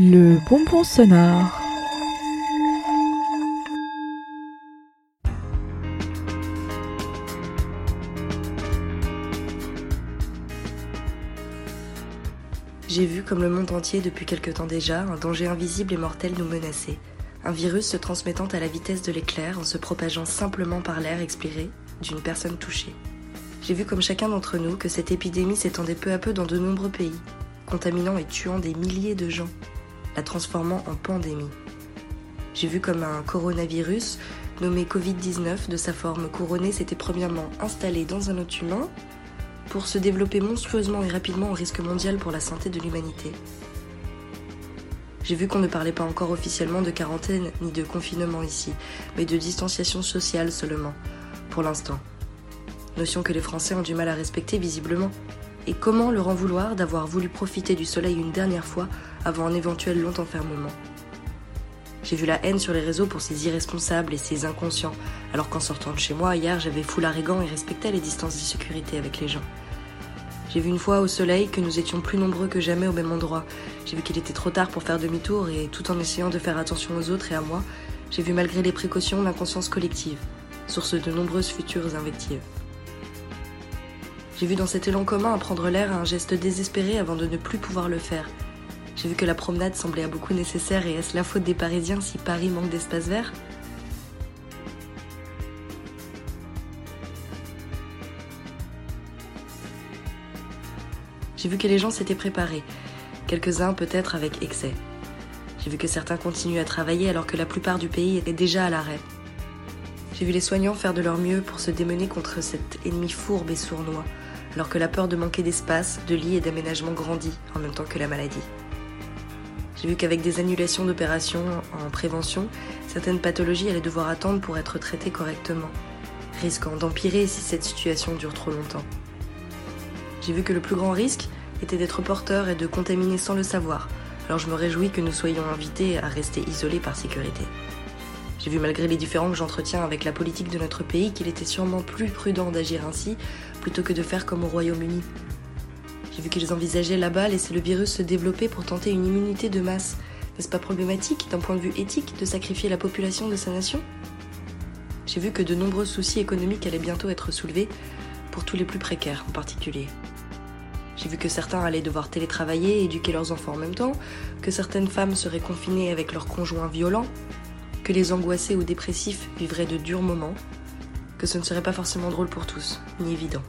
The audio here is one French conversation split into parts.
Le bonbon sonore. J'ai vu comme le monde entier depuis quelque temps déjà un danger invisible et mortel nous menacer. Un virus se transmettant à la vitesse de l'éclair en se propageant simplement par l'air expiré d'une personne touchée. J'ai vu comme chacun d'entre nous que cette épidémie s'étendait peu à peu dans de nombreux pays, contaminant et tuant des milliers de gens, la transformant en pandémie. J'ai vu comme un coronavirus, nommé Covid-19 de sa forme couronnée, s'était premièrement installé dans un autre humain pour se développer monstrueusement et rapidement en risque mondial pour la santé de l'humanité. J'ai vu qu'on ne parlait pas encore officiellement de quarantaine ni de confinement ici, mais de distanciation sociale seulement, pour l'instant. Notion que les Français ont du mal à respecter visiblement. Et comment leur en vouloir d'avoir voulu profiter du soleil une dernière fois avant un éventuel long enfermement? J'ai vu la haine sur les réseaux pour ces irresponsables et ces inconscients, alors qu'en sortant de chez moi hier j'avais foulard et gants et respectais les distances de sécurité avec les gens. J'ai vu une fois au soleil que nous étions plus nombreux que jamais au même endroit. J'ai vu qu'il était trop tard pour faire demi-tour et tout en essayant de faire attention aux autres et à moi, j'ai vu malgré les précautions l'inconscience collective, source de nombreuses futures invectives. J'ai vu dans cet élan commun à prendre l'air un geste désespéré avant de ne plus pouvoir le faire. J'ai vu que la promenade semblait à beaucoup nécessaire et est-ce la faute des Parisiens si Paris manque d'espace vert? J'ai vu que les gens s'étaient préparés, quelques-uns peut-être avec excès. J'ai vu que certains continuent à travailler alors que la plupart du pays est déjà à l'arrêt. J'ai vu les soignants faire de leur mieux pour se démener contre cet ennemi fourbe et sournois, alors que la peur de manquer d'espace, de lits et d'aménagement grandit en même temps que la maladie. J'ai vu qu'avec des annulations d'opérations en prévention, certaines pathologies allaient devoir attendre pour être traitées correctement, risquant d'empirer si cette situation dure trop longtemps. J'ai vu que le plus grand risque était d'être porteur et de contaminer sans le savoir, alors je me réjouis que nous soyons invités à rester isolés par sécurité. J'ai vu malgré les différends que j'entretiens avec la politique de notre pays qu'il était sûrement plus prudent d'agir ainsi plutôt que de faire comme au Royaume-Uni. J'ai vu qu'ils envisageaient là-bas laisser le virus se développer pour tenter une immunité de masse. N'est-ce pas problématique d'un point de vue éthique de sacrifier la population de sa nation? J'ai vu que de nombreux soucis économiques allaient bientôt être soulevés, pour tous les plus précaires en particulier. J'ai vu que certains allaient devoir télétravailler et éduquer leurs enfants en même temps, que certaines femmes seraient confinées avec leurs conjoints violents, les angoissés ou dépressifs vivraient de durs moments, que ce ne serait pas forcément drôle pour tous, ni évident.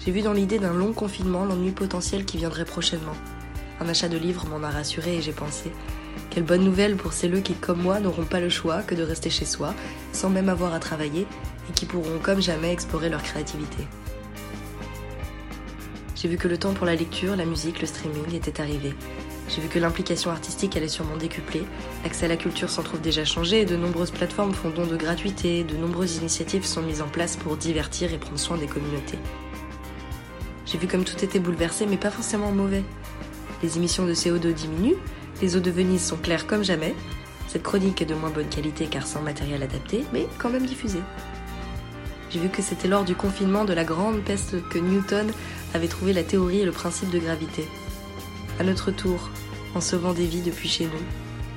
J'ai vu dans l'idée d'un long confinement l'ennui potentiel qui viendrait prochainement. Un achat de livres m'en a rassuré et j'ai pensé quelle bonne nouvelle pour celles qui, comme moi, n'auront pas le choix que de rester chez soi, sans même avoir à travailler, et qui pourront comme jamais explorer leur créativité. J'ai vu que le temps pour la lecture, la musique, le streaming était arrivé. J'ai vu que l'implication artistique allait sûrement décupler, l'accès à la culture s'en trouve déjà changé et de nombreuses plateformes font don de gratuité, de nombreuses initiatives sont mises en place pour divertir et prendre soin des communautés. J'ai vu comme tout était bouleversé mais pas forcément mauvais. Les émissions de CO2 diminuent, les eaux de Venise sont claires comme jamais. Cette chronique est de moins bonne qualité car sans matériel adapté, mais quand même diffusée. J'ai vu que c'était lors du confinement de la grande peste que Newton avait trouvé la théorie et le principe de gravité. À notre tour, en sauvant des vies depuis chez nous,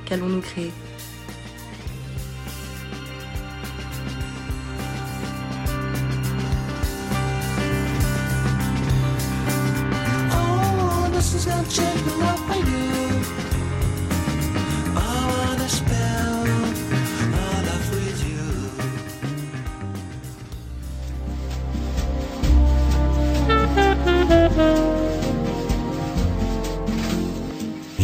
qu'allons-nous créer?